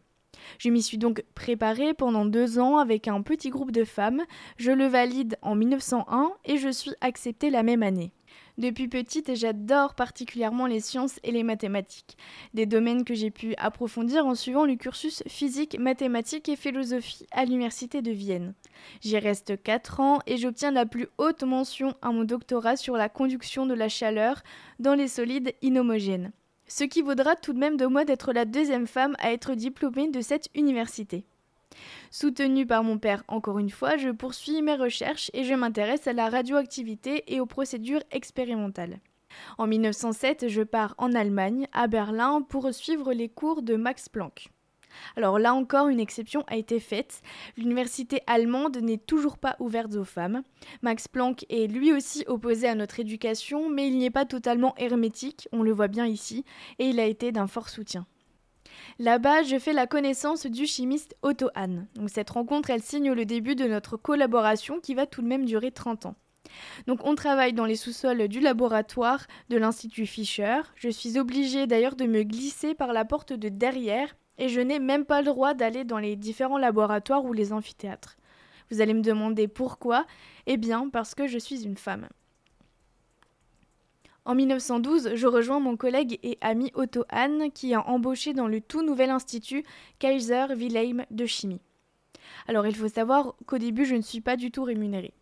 Je m'y suis donc préparée pendant deux ans avec un petit groupe de femmes. Je le valide en 1901 et je suis acceptée la même année. Depuis petite, j'adore particulièrement les sciences et les mathématiques, des domaines que j'ai pu approfondir en suivant le cursus physique, mathématiques et philosophie à l'Université de Vienne. J'y reste 4 ans et j'obtiens la plus haute mention à mon doctorat sur la conduction de la chaleur dans les solides inhomogènes. Ce qui vaudra tout de même de moi d'être la deuxième femme à être diplômée de cette université. Soutenue par mon père encore une fois, je poursuis mes recherches et je m'intéresse à la radioactivité et aux procédures expérimentales. En 1907, je pars en Allemagne, à Berlin, pour suivre les cours de Max Planck. Alors là encore, une exception a été faite. L'université allemande n'est toujours pas ouverte aux femmes. Max Planck est lui aussi opposé à notre éducation, mais il n'y est pas totalement hermétique, on le voit bien ici, et il a été d'un fort soutien. Là-bas, je fais la connaissance du chimiste Otto Hahn. Donc cette rencontre, elle signe le début de notre collaboration qui va tout de même durer 30 ans. Donc on travaille dans les sous-sols du laboratoire de l'Institut Fischer. Je suis obligée d'ailleurs de me glisser par la porte de derrière et je n'ai même pas le droit d'aller dans les différents laboratoires ou les amphithéâtres. Vous allez me demander pourquoi? Eh bien parce que je suis une femme. En 1912, je rejoins mon collègue et ami Otto Hahn qui a embauché dans le tout nouvel institut Kaiser Wilhelm de chimie. Alors il faut savoir qu'au début je ne suis pas du tout rémunérée.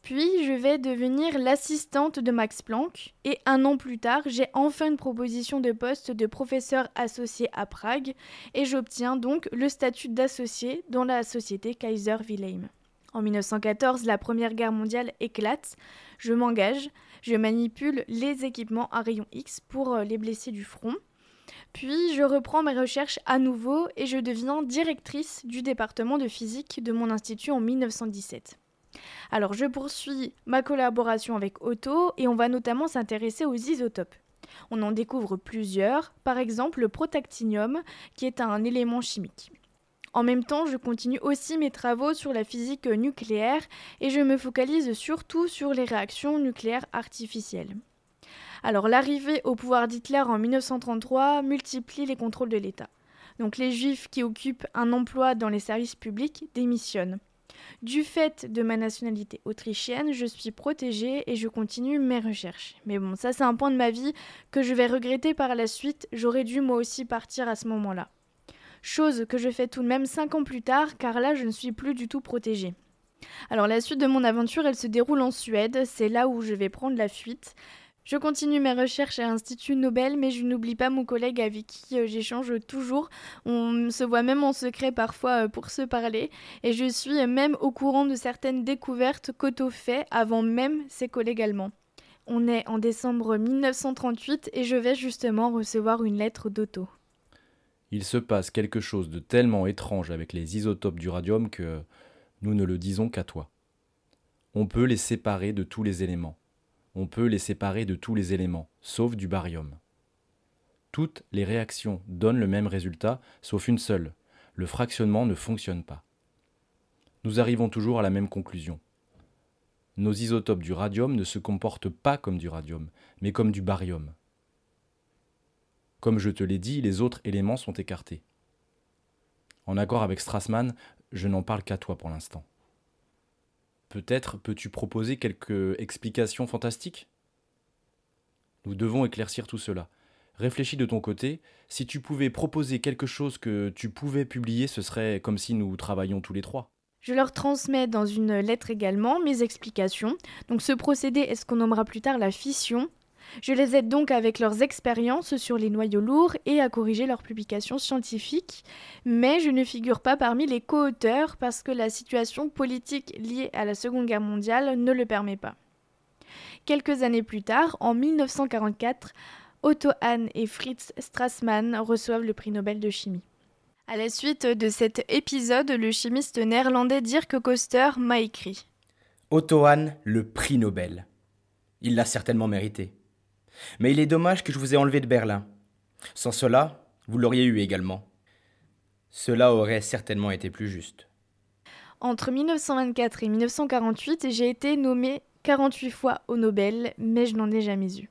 Puis je vais devenir l'assistante de Max Planck et un an plus tard, j'ai enfin une proposition de poste de professeur associé à Prague et j'obtiens donc le statut d'associé dans la société Kaiser Wilhelm. En 1914, la Première Guerre mondiale éclate. Je m'engage, je manipule les équipements à rayon X pour euh, les blessés du front. Puis je reprends mes recherches à nouveau et je deviens directrice du département de physique de mon institut en 1917. Alors je poursuis ma collaboration avec Otto et on va notamment s'intéresser aux isotopes. On en découvre plusieurs, par exemple le protactinium qui est un élément chimique. En même temps, je continue aussi mes travaux sur la physique nucléaire et je me focalise surtout sur les réactions nucléaires artificielles. Alors l'arrivée au pouvoir d'Hitler en 1933 multiplie les contrôles de l'État. Donc les juifs qui occupent un emploi dans les services publics démissionnent. Du fait de ma nationalité autrichienne, je suis protégée et je continue mes recherches. Mais bon, ça c'est un point de ma vie que je vais regretter par la suite. J'aurais dû moi aussi partir à ce moment-là. Chose que je fais tout de même 5 ans plus tard, car là je ne suis plus du tout protégée. Alors la suite de mon aventure, elle se déroule en Suède, c'est là où je vais prendre la fuite. Je continue mes recherches à l'Institut Nobel, mais je n'oublie pas mon collègue avec qui euh, j'échange toujours. On se voit même en secret parfois euh, pour se parler, et je suis même au courant de certaines découvertes qu'Otto fait avant même ses collègues allemands. On est en décembre 1938 et je vais justement recevoir une lettre d'Otto. Il se passe quelque chose de tellement étrange avec les isotopes du radium que nous ne le disons qu'à toi. On peut les séparer de tous les éléments on peut les séparer de tous les éléments, sauf du barium. Toutes les réactions donnent le même résultat, sauf une seule. Le fractionnement ne fonctionne pas. Nous arrivons toujours à la même conclusion. Nos isotopes du radium ne se comportent pas comme du radium, mais comme du barium. Comme je te l'ai dit, les autres éléments sont écartés. En accord avec Strassmann, je n'en parle qu'à toi pour l'instant. Peut-être peux-tu proposer quelques explications fantastiques? Nous devons éclaircir tout cela. Réfléchis de ton côté, si tu pouvais proposer quelque chose que tu pouvais publier, ce serait comme si nous travaillions tous les trois. Je leur transmets dans une lettre également mes explications. Donc ce procédé est ce qu'on nommera plus tard la fission, je les aide donc avec leurs expériences sur les noyaux lourds et à corriger leurs publications scientifiques, mais je ne figure pas parmi les co-auteurs parce que la situation politique liée à la Seconde Guerre mondiale ne le permet pas. Quelques années plus tard, en 1944, Otto Hahn et Fritz Strassmann reçoivent le prix Nobel de chimie. À la suite de cet épisode, le chimiste néerlandais Dirk Koster m'a écrit Otto Hahn, le prix Nobel. Il l'a certainement mérité. Mais il est dommage que je vous ai enlevé de Berlin. Sans cela, vous l'auriez eu également. Cela aurait certainement été plus juste. Entre 1924 et 1948, j'ai été nommé 48 fois au Nobel, mais je n'en ai jamais eu.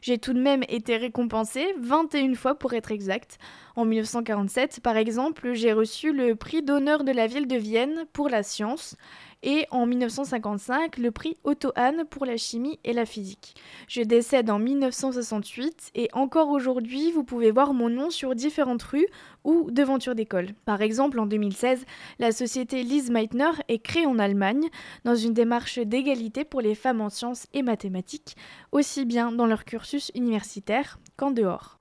J'ai tout de même été récompensé 21 fois pour être exact. En 1947, par exemple, j'ai reçu le prix d'honneur de la ville de Vienne pour la science et en 1955 le prix Otto Hahn pour la chimie et la physique. Je décède en 1968 et encore aujourd'hui vous pouvez voir mon nom sur différentes rues ou devantures d'école. Par exemple en 2016 la société Lise Meitner est créée en Allemagne dans une démarche d'égalité pour les femmes en sciences et mathématiques, aussi bien dans leur cursus universitaire qu'en dehors.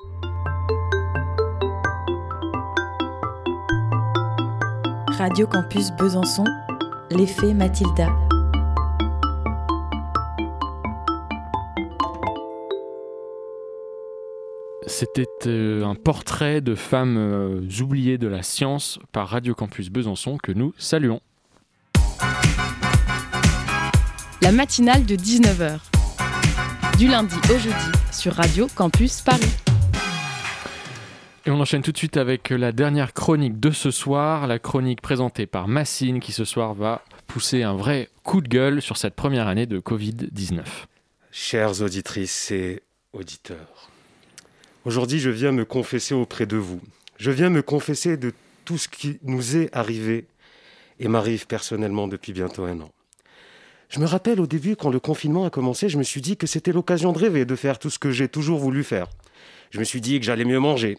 Radio Campus Besançon, l'effet Mathilda. C'était euh, un portrait de femmes euh, oubliées de la science par Radio Campus Besançon que nous saluons. La matinale de 19h. Du lundi au jeudi sur Radio Campus Paris. Et on enchaîne tout de suite avec la dernière chronique de ce soir, la chronique présentée par Massine qui ce soir va pousser un vrai coup de gueule sur cette première année de Covid-19. Chères auditrices et auditeurs, aujourd'hui je viens me confesser auprès de vous. Je viens me confesser de tout ce qui nous est arrivé et m'arrive personnellement depuis bientôt un an. Je me rappelle au début, quand le confinement a commencé, je me suis dit que c'était l'occasion de rêver, de faire tout ce que j'ai toujours voulu faire. Je me suis dit que j'allais mieux manger,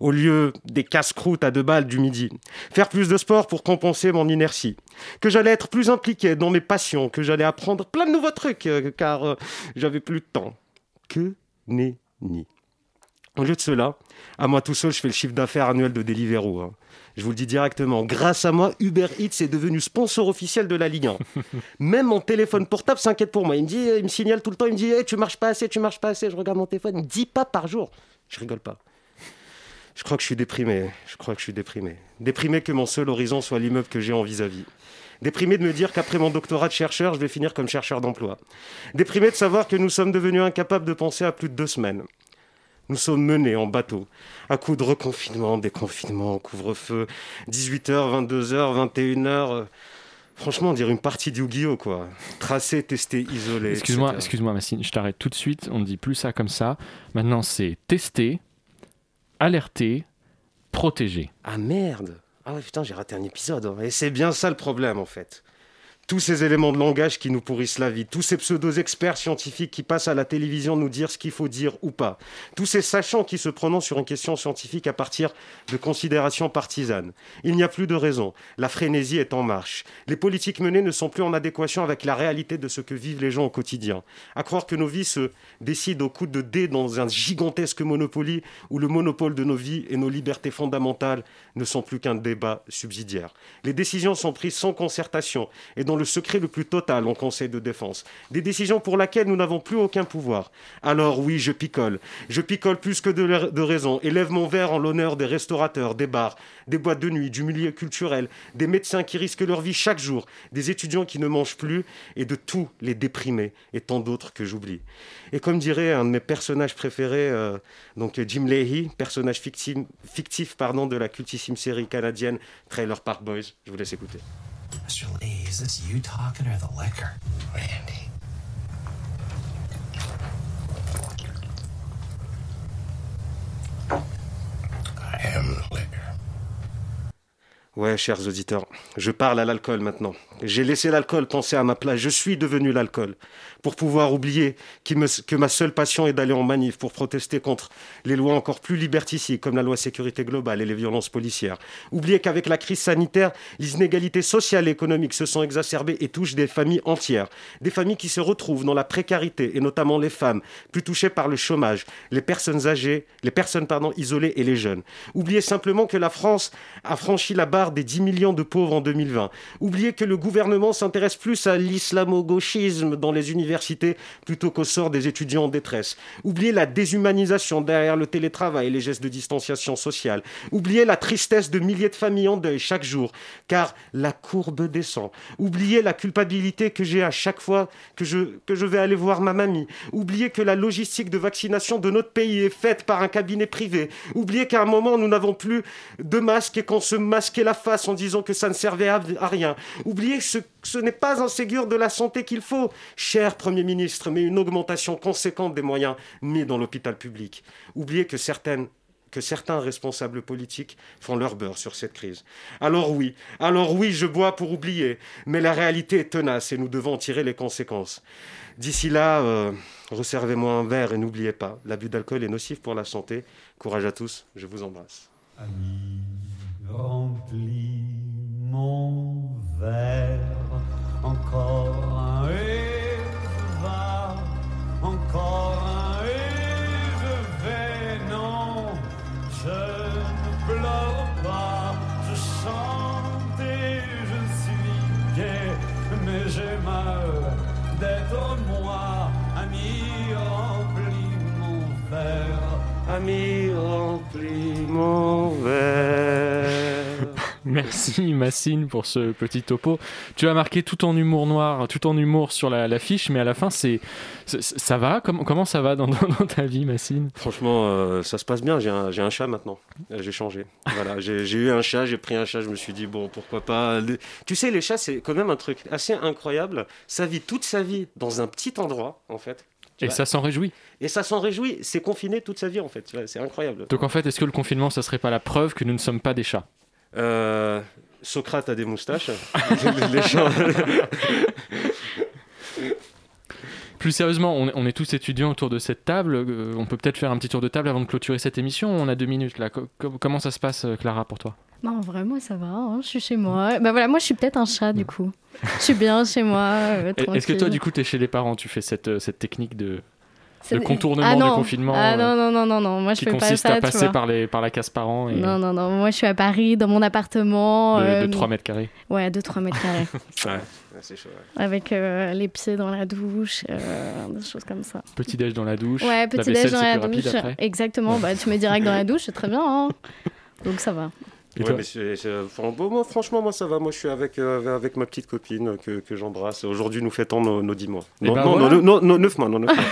au lieu des casse-croûtes à deux balles du midi. Faire plus de sport pour compenser mon inertie. Que j'allais être plus impliqué dans mes passions, que j'allais apprendre plein de nouveaux trucs, euh, car euh, j'avais plus de temps. Que nenni. Au lieu de cela, à moi tout seul, je fais le chiffre d'affaires annuel de Deliveroo. hein. Je vous le dis directement. Grâce à moi, Uber Eats est devenu sponsor officiel de la Ligue 1. [laughs] Même mon téléphone portable s'inquiète pour moi. Il me dit, il me signale tout le temps, il me dit, Hey, tu marches pas assez, tu marches pas assez. Je regarde mon téléphone, 10 pas par jour. Je rigole pas. Je crois que je suis déprimé. Je crois que je suis déprimé. Déprimé que mon seul horizon soit l'immeuble que j'ai en vis-à-vis. Déprimé de me dire qu'après mon doctorat de chercheur, je vais finir comme chercheur d'emploi. Déprimé de savoir que nous sommes devenus incapables de penser à plus de deux semaines. Nous sommes menés en bateau, à coups de reconfinement, déconfinement, couvre-feu, 18h, 22h, 21h. Franchement, dirait une partie du Yu-Gi-Oh! quoi. Tracé, testé, isolé. Excuse-moi, excuse-moi Massine, je t'arrête tout de suite, on ne dit plus ça comme ça. Maintenant c'est tester, alerter, protéger. Ah merde Ah ouais, putain, j'ai raté un épisode. hein. Et c'est bien ça le problème, en fait. Tous ces éléments de langage qui nous pourrissent la vie, tous ces pseudo-experts scientifiques qui passent à la télévision nous dire ce qu'il faut dire ou pas, tous ces sachants qui se prononcent sur une question scientifique à partir de considérations partisanes. Il n'y a plus de raison. La frénésie est en marche. Les politiques menées ne sont plus en adéquation avec la réalité de ce que vivent les gens au quotidien. À croire que nos vies se décident au coup de dés dans un gigantesque Monopoly où le monopole de nos vies et nos libertés fondamentales ne sont plus qu'un débat subsidiaire. Les décisions sont prises sans concertation et dans le secret le plus total en Conseil de défense. Des décisions pour lesquelles nous n'avons plus aucun pouvoir. Alors oui, je picole. Je picole plus que de, raison et lève mon verre en l'honneur des restaurateurs, des bars, des boîtes de nuit, du milieu culturel, des médecins qui risquent leur vie chaque jour, des étudiants qui ne mangent plus et de tous les déprimés et tant d'autres que j'oublie. Et comme dirait un de mes personnages préférés, euh, donc Jim Leahy, personnage fictif, de la cultissime série canadienne Trailer Park Boys, je vous laisse écouter. Is this you talking or the liquor? Randy. I am the liquor. Ouais, chers auditeurs, je parle à l'alcool maintenant. J'ai laissé l'alcool penser à ma place. Je suis devenu l'alcool. Pour pouvoir oublier que ma seule passion est d'aller en manif pour protester contre les lois encore plus liberticides comme la loi sécurité globale et les violences policières. Oublier qu'avec la crise sanitaire, les inégalités sociales et économiques se sont exacerbées et touchent des familles entières. Des familles qui se retrouvent dans la précarité et notamment les femmes, plus touchées par le chômage, les personnes âgées, les personnes pardon, isolées et les jeunes. Oublier simplement que la France a franchi la barre des 10 millions de pauvres en 2020. Oublier que le gouvernement s'intéresse plus à l'islamo-gauchisme dans les universités plutôt qu'au sort des étudiants en détresse. Oublier la déshumanisation derrière le télétravail et les gestes de distanciation sociale. Oublier la tristesse de milliers de familles en deuil chaque jour, car la courbe descend. Oublier la culpabilité que j'ai à chaque fois que je, que je vais aller voir ma mamie. Oublier que la logistique de vaccination de notre pays est faite par un cabinet privé. Oublier qu'à un moment, nous n'avons plus de masques et qu'on se masquait la face en disant que ça ne servait à, rien. Ce, que ce n'est pas un Ségur de la santé qu'il faut, cher Premier ministre, mais une augmentation conséquente des moyens mis dans l'hôpital public. Certaines que certains responsables politiques font leur beurre sur cette crise. Alors oui, alors oui, je bois pour oublier, mais la réalité est tenace et nous devons en tirer les conséquences. D'ici là, euh, resservez-moi un verre et n'oubliez pas, l'abus d'alcool est nocif pour la santé. Courage à tous, je vous embrasse. remplis mon verre. Encore Ami, remplis mon verre. [laughs] Merci Massine pour ce petit topo. Tu as marqué tout en humour noir, tout en humour sur la, la fiche, mais à la fin, c'est ça va? Comment, comment ça va dans, dans- dans ta vie, Massine? Franchement, euh, ça se passe bien. J'ai un, j'ai un chat maintenant. Euh, J'ai changé. Voilà, j'ai j'ai eu un chat, j'ai pris un chat. Je me suis dit, bon, pourquoi pas. Le- Tu sais, les chats, c'est quand même un truc assez incroyable. Ça vit toute sa vie dans un petit endroit, en fait. Et vois. ça s'en réjouit. Et ça s'en réjouit. C'est confiné toute sa vie, en fait. C'est incroyable. Donc en fait, est-ce que le confinement, ça serait pas la preuve que nous ne sommes pas des chats? Euh, Socrate a des moustaches. [laughs] les. [laughs] Plus sérieusement, on, est tous étudiants autour de cette table. euh, on peut peut-être faire un petit tour de table avant de clôturer cette émission. On a deux minutes là. Co- co- comment ça se passe, euh, Clara, pour toi? Non, en vrai, moi, ça va. hein, Je suis chez moi. Bah voilà, moi, je suis peut-être un chat, du coup. Je suis bien chez moi, [laughs] euh, Est-ce que toi, du coup, tu es chez les parents? Tu fais cette, euh, cette technique de, de contournement Ah du confinement Ah euh, non, non, non, non, non. Moi, je qui fais pas consiste ça, à tu passer vois. par, les, par la casse parents et Non, non, non. Moi, je suis à Paris, dans mon appartement. de, euh, de 3 mètres carrés. Ouais, de 3 mètres carrés. [laughs] Ouais, c'est chaud. ouais. avec euh, les pieds dans la douche, euh, des choses comme ça. Petit déj dans la douche. Ouais, petit déj dans la douche. Exactement. Bah, tu mets direct dans la douche, c'est très bien. hein. Donc ça va. Et Ouais, toi mais c'est- c'est- enfin, bon, moi, franchement, moi ça va. Moi je suis avec, euh, avec ma petite copine euh, que, que j'embrasse. Aujourd'hui, nous fêtons nos, nos 10 mois. Non, ben non, voilà. non, non, non, 9 mois. Non, 9 mois.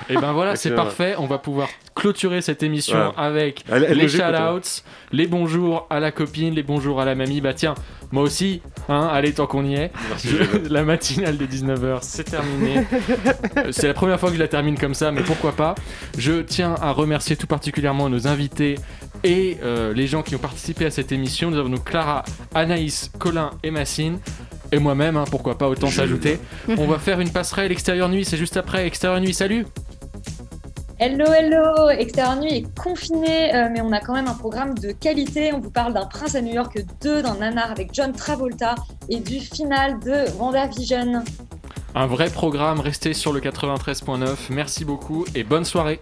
[laughs] Et ben voilà, c'est Excellent. parfait. On va pouvoir clôturer cette émission avec Elle- elle les shout-outs, les bonjours à la copine, les bonjours à la mamie. Bah tiens, moi aussi, hein, allez, tant qu'on y est. Merci, Je- [laughs] la matinale des 19h, c'est terminé. [laughs] C'est la première fois que je la termine comme ça, mais pourquoi pas. Je tiens à remercier tout particulièrement nos invités et euh, les gens qui ont participé à cette émission. Nous avons donc Clara, Anaïs, Colin et Massine. Et moi-même, hein, pourquoi pas, autant s'ajouter. [laughs] On va faire une passerelle extérieure nuit, c'est juste après. Extérieur nuit, salut Hello, hello Extérieur Nuit est confiné, euh, mais on a quand même un programme de qualité. On vous parle d'un Prince à New York 2, d'un nanar avec John Travolta et du final de WandaVision. Un vrai programme, restez sur le 93.9. Merci beaucoup et bonne soirée.